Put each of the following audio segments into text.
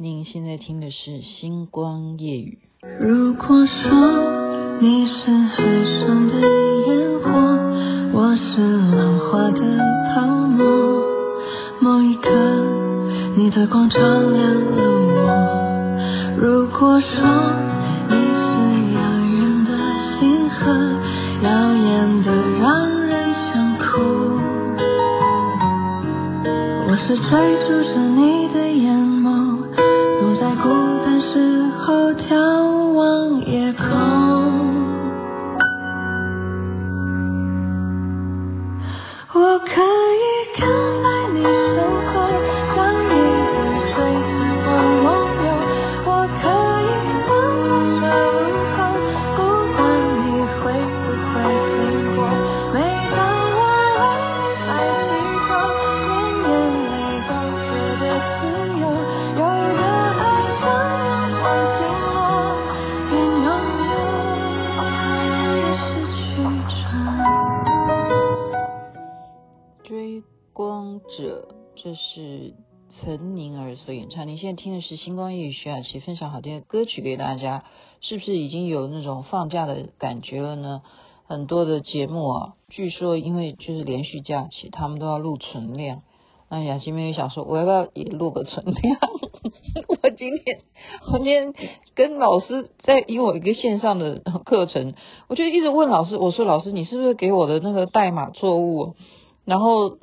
您现在听的是《星光夜语》。如果说你是海上的烟火，我是浪花的泡沫，某一刻你的光照亮了我。如果说你是遥远的星河，耀眼的让人想哭，我是追逐着你者，这是岑宁儿所演唱。你现在听的是星光夜雨徐雅琪分享好听的歌曲给大家，是不是已经有那种放假的感觉了呢？很多的节目啊，据说因为就是连续假期，他们都要录存量。那雅琪妹妹想说，我要不要也录个存量？我今天我今天跟老师在因为我一个线上的课程，我就一直问老师，我说老师，你是不是给我的那个代码错误？然后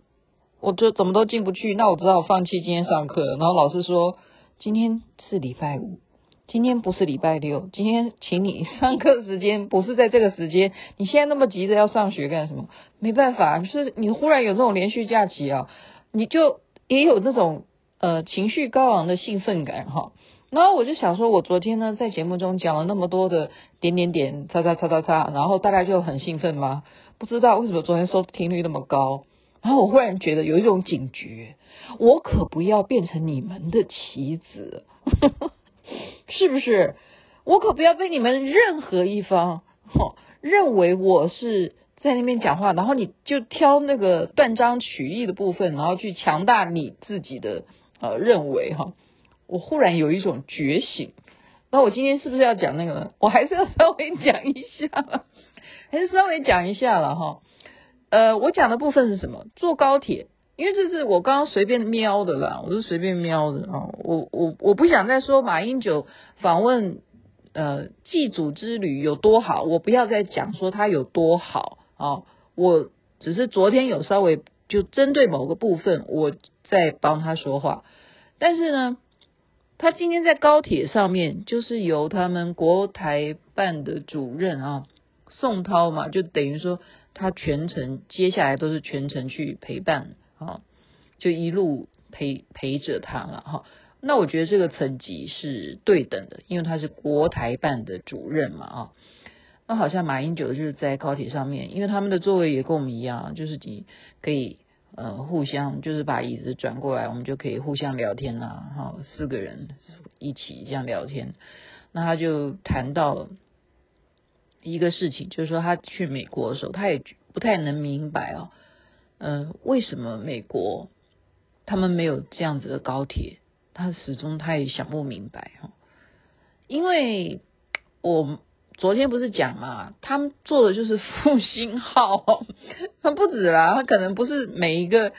我就怎么都进不去，那我只好放弃今天上课。然后老师说，今天是礼拜五，今天不是礼拜六，今天请你 上课时间不是在这个时间。你现在那么急着要上学干什么？没办法，就是你忽然有这种连续假期啊，你就也有那种呃情绪高昂的兴奋感哈。然后我就想说，我昨天呢在节目中讲了那么多的点点点，叉叉叉叉叉，然后大家就很兴奋吗？不知道为什么昨天收听率那么高。然后我忽然觉得有一种警觉，我可不要变成你们的棋子，是不是？我可不要被你们任何一方哦认为我是在那边讲话，然后你就挑那个断章取义的部分，然后去强大你自己的呃认为哈。我忽然有一种觉醒，那我今天是不是要讲那个？我还是要稍微讲一下，还是稍微讲一下了哈。呃，我讲的部分是什么？坐高铁，因为这是我刚刚随便瞄的啦，我是随便瞄的啊。我我我不想再说马英九访问呃祭祖之旅有多好，我不要再讲说他有多好啊。我只是昨天有稍微就针对某个部分，我在帮他说话。但是呢，他今天在高铁上面，就是由他们国台办的主任啊宋涛嘛，就等于说。他全程接下来都是全程去陪伴啊，就一路陪陪着他了哈。那我觉得这个层级是对等的，因为他是国台办的主任嘛啊。那好像马英九就是在高铁上面，因为他们的座位也跟我们一样，就是你可以呃互相就是把椅子转过来，我们就可以互相聊天啦哈，四个人一起这样聊天。那他就谈到了。一个事情就是说，他去美国的时候，他也不太能明白哦，嗯、呃，为什么美国他们没有这样子的高铁？他始终他也想不明白哈。因为我昨天不是讲嘛，他们坐的就是复兴号，他不止啦，他可能不是每一个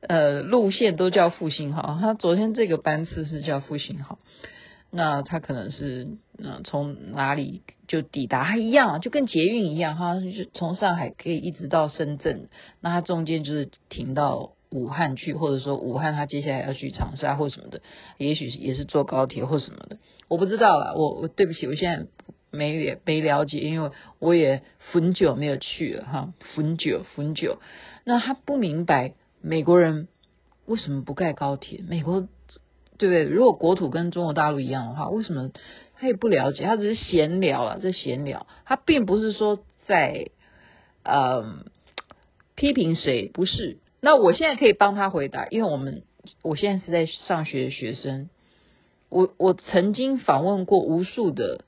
呃路线都叫复兴号，他昨天这个班次是叫复兴号。那他可能是嗯从哪里就抵达，他一样就跟捷运一样哈，就从上海可以一直到深圳，那他中间就是停到武汉去，或者说武汉他接下来要去长沙或什么的，也许也是坐高铁或什么的，我不知道啦，我我对不起，我现在没没了解，因为我也很久没有去了哈，很久很久，那他不明白美国人为什么不盖高铁，美国。对不对？如果国土跟中国大陆一样的话，为什么他也不了解？他只是闲聊啊，这闲聊，他并不是说在呃批评谁，不是。那我现在可以帮他回答，因为我们我现在是在上学的学生，我我曾经访问过无数的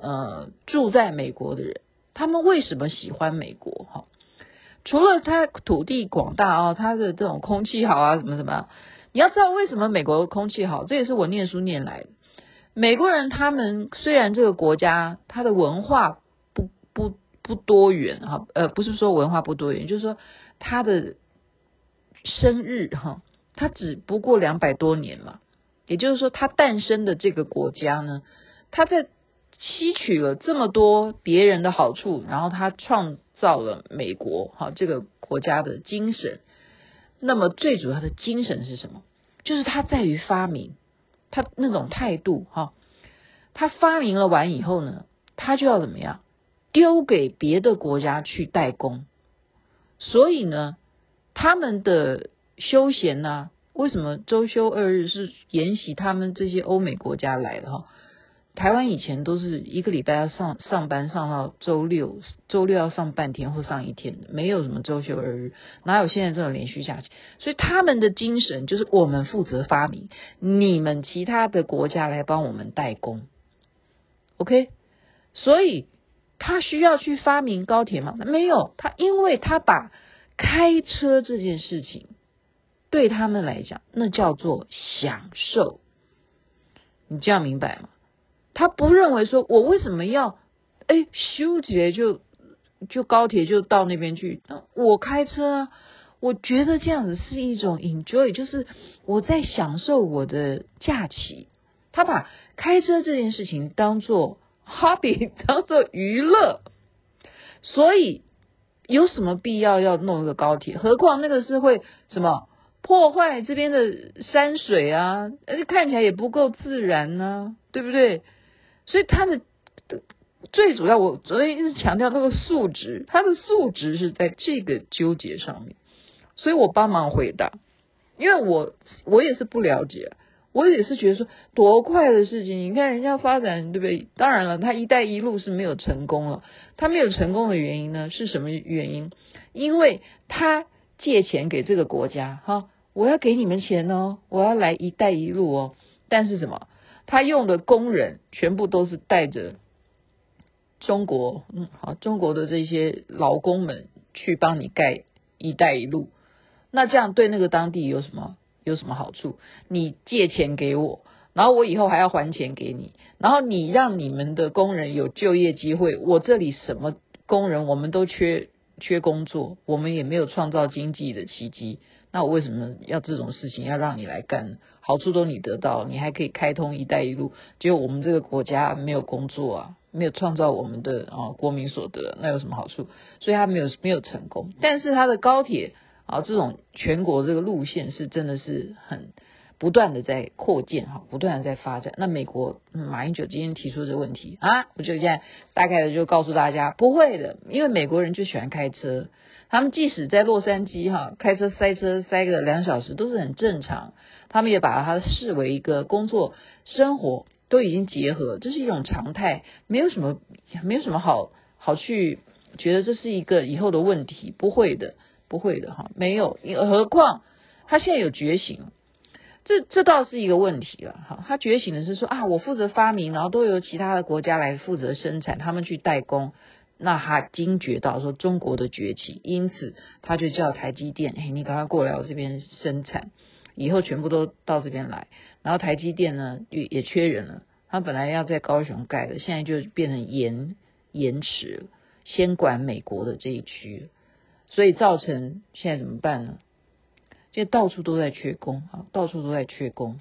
呃住在美国的人，他们为什么喜欢美国？哈，除了他土地广大啊，他的这种空气好啊，什么什么。你要知道为什么美国空气好，这也是我念书念来的。美国人他们虽然这个国家他的文化不不不多元哈，呃，不是说文化不多元，就是说他的生日哈，他只不过两百多年嘛，也就是说他诞生的这个国家呢，他在吸取了这么多别人的好处，然后他创造了美国哈这个国家的精神。那么最主要的精神是什么？就是他在于发明，他那种态度哈，他发明了完以后呢，他就要怎么样？丢给别的国家去代工。所以呢，他们的休闲呢，为什么周休二日是沿袭他们这些欧美国家来的哈？台湾以前都是一个礼拜要上上班上到周六，周六要上半天或上一天，没有什么周休二日，哪有现在这种连续假期？所以他们的精神就是我们负责发明，你们其他的国家来帮我们代工，OK？所以他需要去发明高铁吗？没有，他因为他把开车这件事情对他们来讲，那叫做享受，你这样明白吗？他不认为说，我为什么要哎修捷就就高铁就到那边去？我开车啊，我觉得这样子是一种 enjoy，就是我在享受我的假期。他把开车这件事情当做 hobby，当做娱乐，所以有什么必要要弄一个高铁？何况那个是会什么破坏这边的山水啊，而且看起来也不够自然呢、对不对？所以他的最主要，我昨天一直强调那个素质，他的素质是在这个纠结上面。所以我帮忙回答，因为我我也是不了解，我也是觉得说多快的事情，你看人家发展对不对？当然了，他一带一路是没有成功了，他没有成功的原因呢是什么原因？因为他借钱给这个国家，哈，我要给你们钱哦，我要来一带一路哦，但是什么？他用的工人全部都是带着中国，嗯，好，中国的这些劳工们去帮你盖“一带一路”，那这样对那个当地有什么有什么好处？你借钱给我，然后我以后还要还钱给你，然后你让你们的工人有就业机会，我这里什么工人我们都缺缺工作，我们也没有创造经济的奇迹，那我为什么要这种事情要让你来干？好处都你得到，你还可以开通“一带一路”，结果我们这个国家没有工作啊，没有创造我们的啊国民所得，那有什么好处？所以他没有没有成功。但是他的高铁啊，这种全国这个路线是真的是很不断的在扩建哈，不断的在发展。那美国、马英九今天提出这个问题啊，我就现在大概的就告诉大家，不会的，因为美国人就喜欢开车，他们即使在洛杉矶哈开车塞车塞个两小时都是很正常。他们也把它视为一个工作生活都已经结合，这是一种常态，没有什么没有什么好好去觉得这是一个以后的问题，不会的，不会的哈，没有，何况他现在有觉醒，这 这倒是一个问题了哈。他觉醒的是说啊，我负责发明，然后都由其他的国家来负责生产，他们去代工，那他惊觉到说中国的崛起，因此他就叫台积电，哎，你赶快过来我这边生产。以后全部都到这边来，然后台积电呢也也缺人了，他本来要在高雄盖的，现在就变成延延迟了，先管美国的这一区，所以造成现在怎么办呢？现在到处都在缺工啊，到处都在缺工。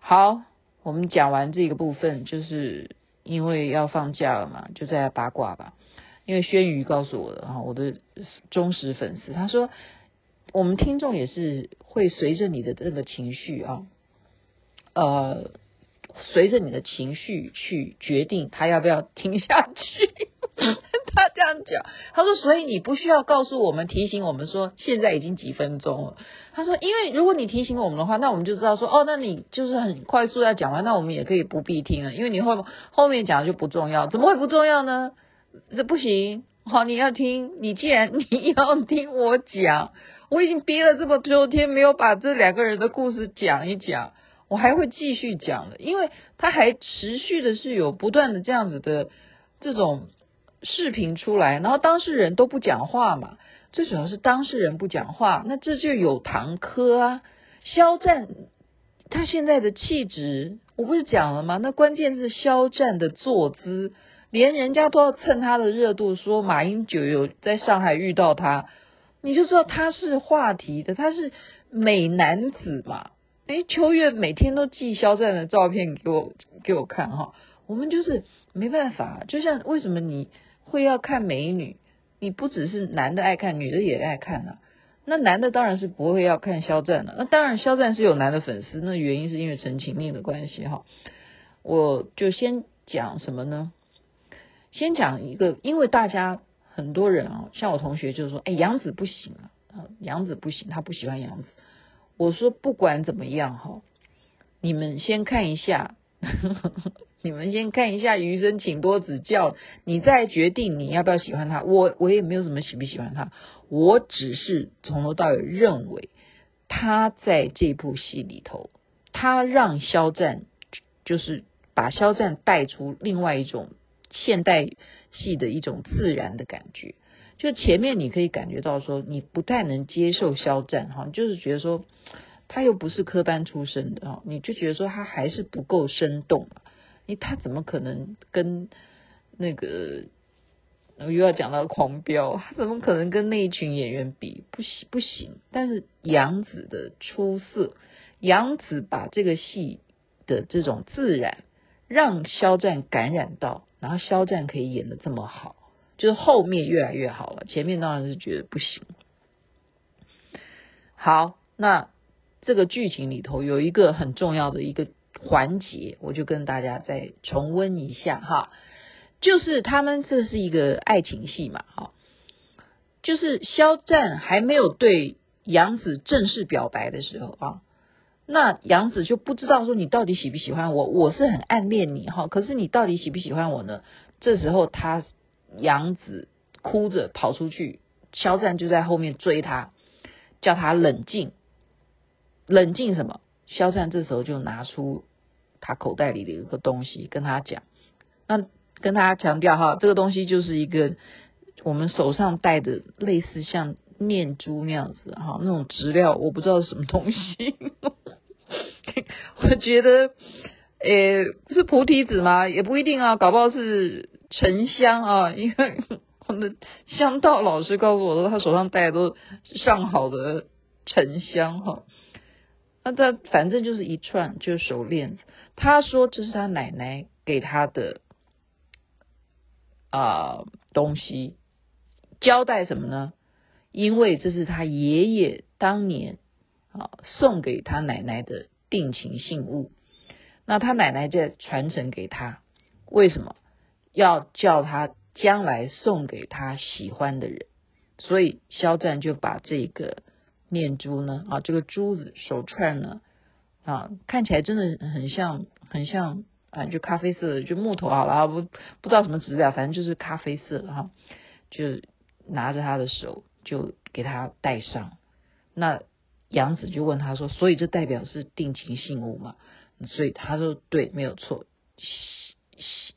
好，我们讲完这个部分，就是因为要放假了嘛，就再来八卦吧。因为轩瑜告诉我的啊，我的忠实粉丝，他说。我们听众也是会随着你的这个情绪啊，呃，随着你的情绪去决定他要不要听下去。他这样讲，他说，所以你不需要告诉我们，提醒我们说现在已经几分钟了。他说，因为如果你提醒我们的话，那我们就知道说，哦，那你就是很快速要讲完，那我们也可以不必听了，因为你后后面讲的就不重要，怎么会不重要呢？这不行，好，你要听，你既然 你要听我讲。我已经憋了这么多天，没有把这两个人的故事讲一讲，我还会继续讲的，因为他还持续的是有不断的这样子的这种视频出来，然后当事人都不讲话嘛，最主要是当事人不讲话，那这就有堂科啊，肖战他现在的气质，我不是讲了吗？那关键是肖战的坐姿，连人家都要蹭他的热度，说马英九有在上海遇到他，你就知道他是话题的，他是美男子嘛。哎，秋月每天都寄肖战的照片给我给我看哈，我们就是没办法，就像为什么你会要看美女？你不只是男的爱看，女的也爱看啊。那男的当然是不会要看肖战了。那当然，肖战是有男的粉丝，那原因是因为陈情令的关系哈。我就先讲什么呢？先讲一个，因为大家很多人啊，像我同学就说，哎，杨紫不行啊，杨紫不行，他不喜欢杨紫。我说不管怎么样哈，你们先看一下。你们先看一下，余生请多指教，你再决定你要不要喜欢他。我我也没有什么喜不喜欢他，我只是从头到尾认为他在这部戏里头，他让肖战就是把肖战带出另外一种现代戏的一种自然的感觉。就前面你可以感觉到说，你不太能接受肖战哈，就是觉得说他又不是科班出身的哈，你就觉得说他还是不够生动。你他怎么可能跟那个我又要讲到狂飙？他怎么可能跟那一群演员比？不行不行！但是杨紫的出色，杨紫把这个戏的这种自然让肖战感染到，然后肖战可以演的这么好，就是后面越来越好了。前面当然是觉得不行。好，那这个剧情里头有一个很重要的一个。环节，我就跟大家再重温一下哈，就是他们这是一个爱情戏嘛，哈，就是肖战还没有对杨紫正式表白的时候啊，那杨紫就不知道说你到底喜不喜欢我，我是很暗恋你哈，可是你到底喜不喜欢我呢？这时候他杨紫哭着跑出去，肖战就在后面追他，叫他冷静，冷静什么？肖战这时候就拿出。他口袋里的一个东西，跟他讲，那跟他强调哈，这个东西就是一个我们手上戴的类似像念珠那样子哈，那种质料，我不知道是什么东西。我觉得，诶、是菩提子吗？也不一定啊，搞不好是沉香啊，因为我的香道老师告诉我说，他手上戴的都是上好的沉香哈。那他反正就是一串，就是手链。他说这是他奶奶给他的啊、东西，交代什么呢？因为这是他爷爷当年啊送给他奶奶的定情信物。那他奶奶在传承给他，为什么要叫他将来送给他喜欢的人？所以肖战就把这个。念珠呢？啊，这个珠子手串呢？啊，看起来真的很像，很像啊，就咖啡色的，就木头好了，不不知道什么质料，反正就是咖啡色的哈。就拿着他的手，就给他戴上。那杨紫就问他说：“所以这代表是定情信物吗？”所以他说：“对，没有错，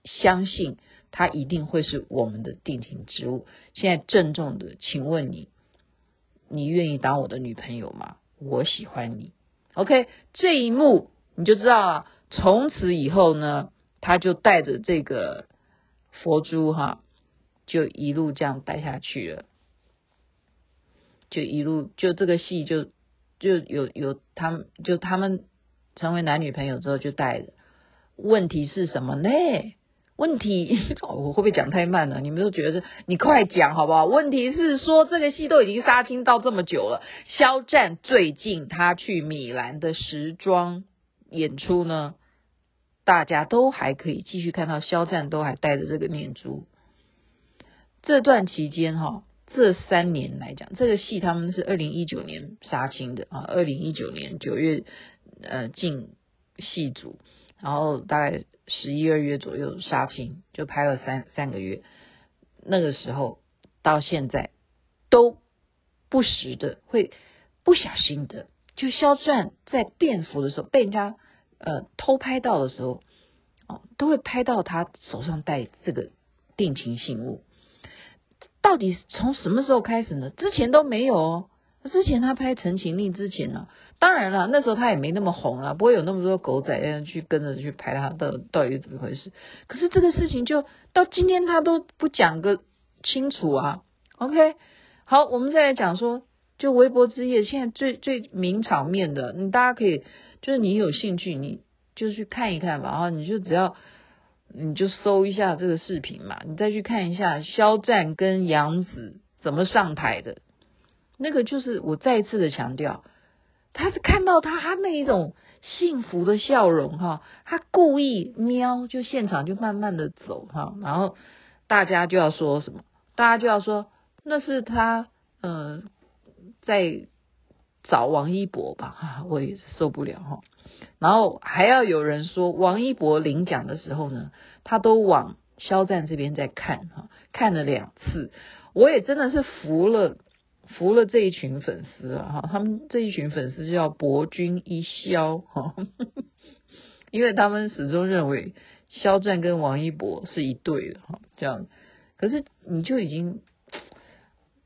相信他一定会是我们的定情之物。”现在郑重的请问你。你愿意当我的女朋友吗？我喜欢你。OK，这一幕你就知道了。从此以后呢，他就带着这个佛珠哈，就一路这样带下去了。就一路就这个戏就就有有他们就他们成为男女朋友之后就带着。问题是什么呢？问题，我会不会讲太慢了？你们都觉得你快讲好不好？问题是说这个戏都已经杀青到这么久了，肖战最近他去米兰的时装演出呢，大家都还可以继续看到肖战都还戴着这个念珠。这段期间哈，这三年来讲，这个戏他们是二零一九年杀青的啊，二零一九年九月呃进戏组，然后大概。十一二月左右杀青，就拍了三三个月。那个时候到现在都不时的会不小心的，就肖战在便服的时候被人家呃偷拍到的时候，哦，都会拍到他手上戴这个定情信物。到底从什么时候开始呢？之前都没有哦。之前他拍《陈情令》之前呢，当然了，那时候他也没那么红啊，不会有那么多狗仔去跟着去拍他，到到底怎么回事？可是这个事情就到今天他都不讲个清楚啊。OK，好，我们再来讲说，就微博之夜现在最最名场面的，你大家可以就是你有兴趣，你就去看一看吧。然后你就只要你就搜一下这个视频嘛，你再去看一下肖战跟杨紫怎么上台的，那个就是我再一次的强调。他是看到他他那一种幸福的笑容哈，他故意瞄，就现场就慢慢的走哈，然后大家就要说什么？大家就要说那是他呃在找王一博吧哈，我也受不了哈。然后还要有人说王一博领奖的时候呢，他都往肖战这边在看哈，看了两次，我也真的是服了。服了这一群粉丝了哈，他们这一群粉丝叫博君一肖哈，因为他们始终认为肖战跟王一博是一对的哈，这样。可是你就已经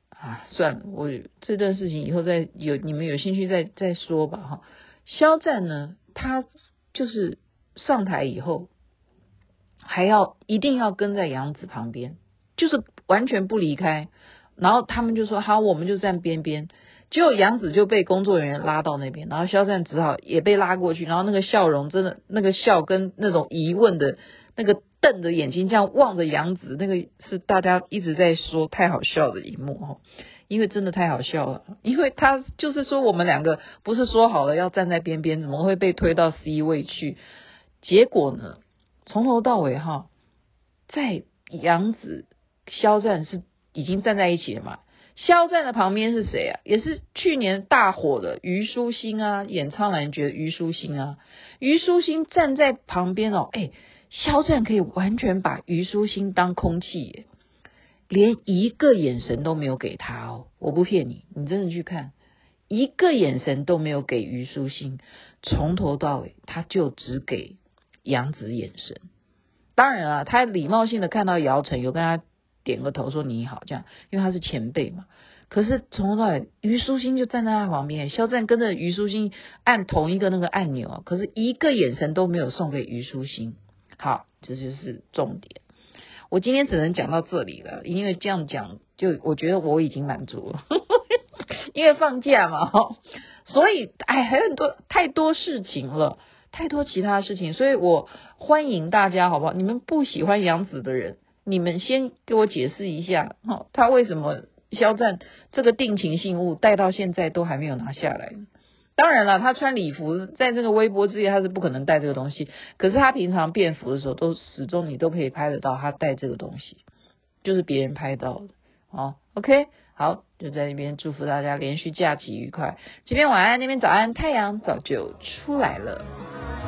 啊，算了，我这段事情以后再有你们有兴趣再再说吧哈。肖战呢，他就是上台以后还要一定要跟在杨紫旁边，就是完全不离开。然后他们就说好，我们就站边边。结果杨紫就被工作人员拉到那边，然后肖战只好也被拉过去。然后那个笑容真的，那个笑跟那种疑问的那个瞪着眼睛这样望着杨紫，那个是大家一直在说太好笑的一幕哈，因为真的太好笑了。因为他就是说我们两个不是说好了要站在边边，怎么会被推到 C 位去？结果呢，从头到尾哈，在杨紫、肖战是。已经站在一起了嘛？肖战的旁边是谁啊？也是去年大火的虞书欣啊，演《苍兰诀》虞书欣啊。虞书欣站在旁边哦，哎，肖战可以完全把虞书欣当空气，连一个眼神都没有给他哦。我不骗你，你真的去看，一个眼神都没有给虞书欣，从头到尾他就只给杨紫眼神。当然了，他礼貌性的看到姚晨有跟他。点个头说你好，这样，因为他是前辈嘛。可是从头到尾，虞书欣就站在他旁边，肖战跟着虞书欣按同一个那个按钮，可是一个眼神都没有送给虞书欣。好，这就是重点。我今天只能讲到这里了，因为这样讲，就我觉得我已经满足了，因为放假嘛，所以哎，还有很多太多事情了，太多其他事情，所以我欢迎大家，好不好？你们不喜欢杨紫的人。你们先给我解释一下，哈，他为什么肖战这个定情信物带到现在都还没有拿下来？当然了，他穿礼服在这个微博之夜他是不可能带这个东西，可是他平常便服的时候都始终你都可以拍得到他带这个东西，就是别人拍到的。哦，OK，好，就在那边祝福大家连续假期愉快。这边晚安，那边早安，太阳早就出来了。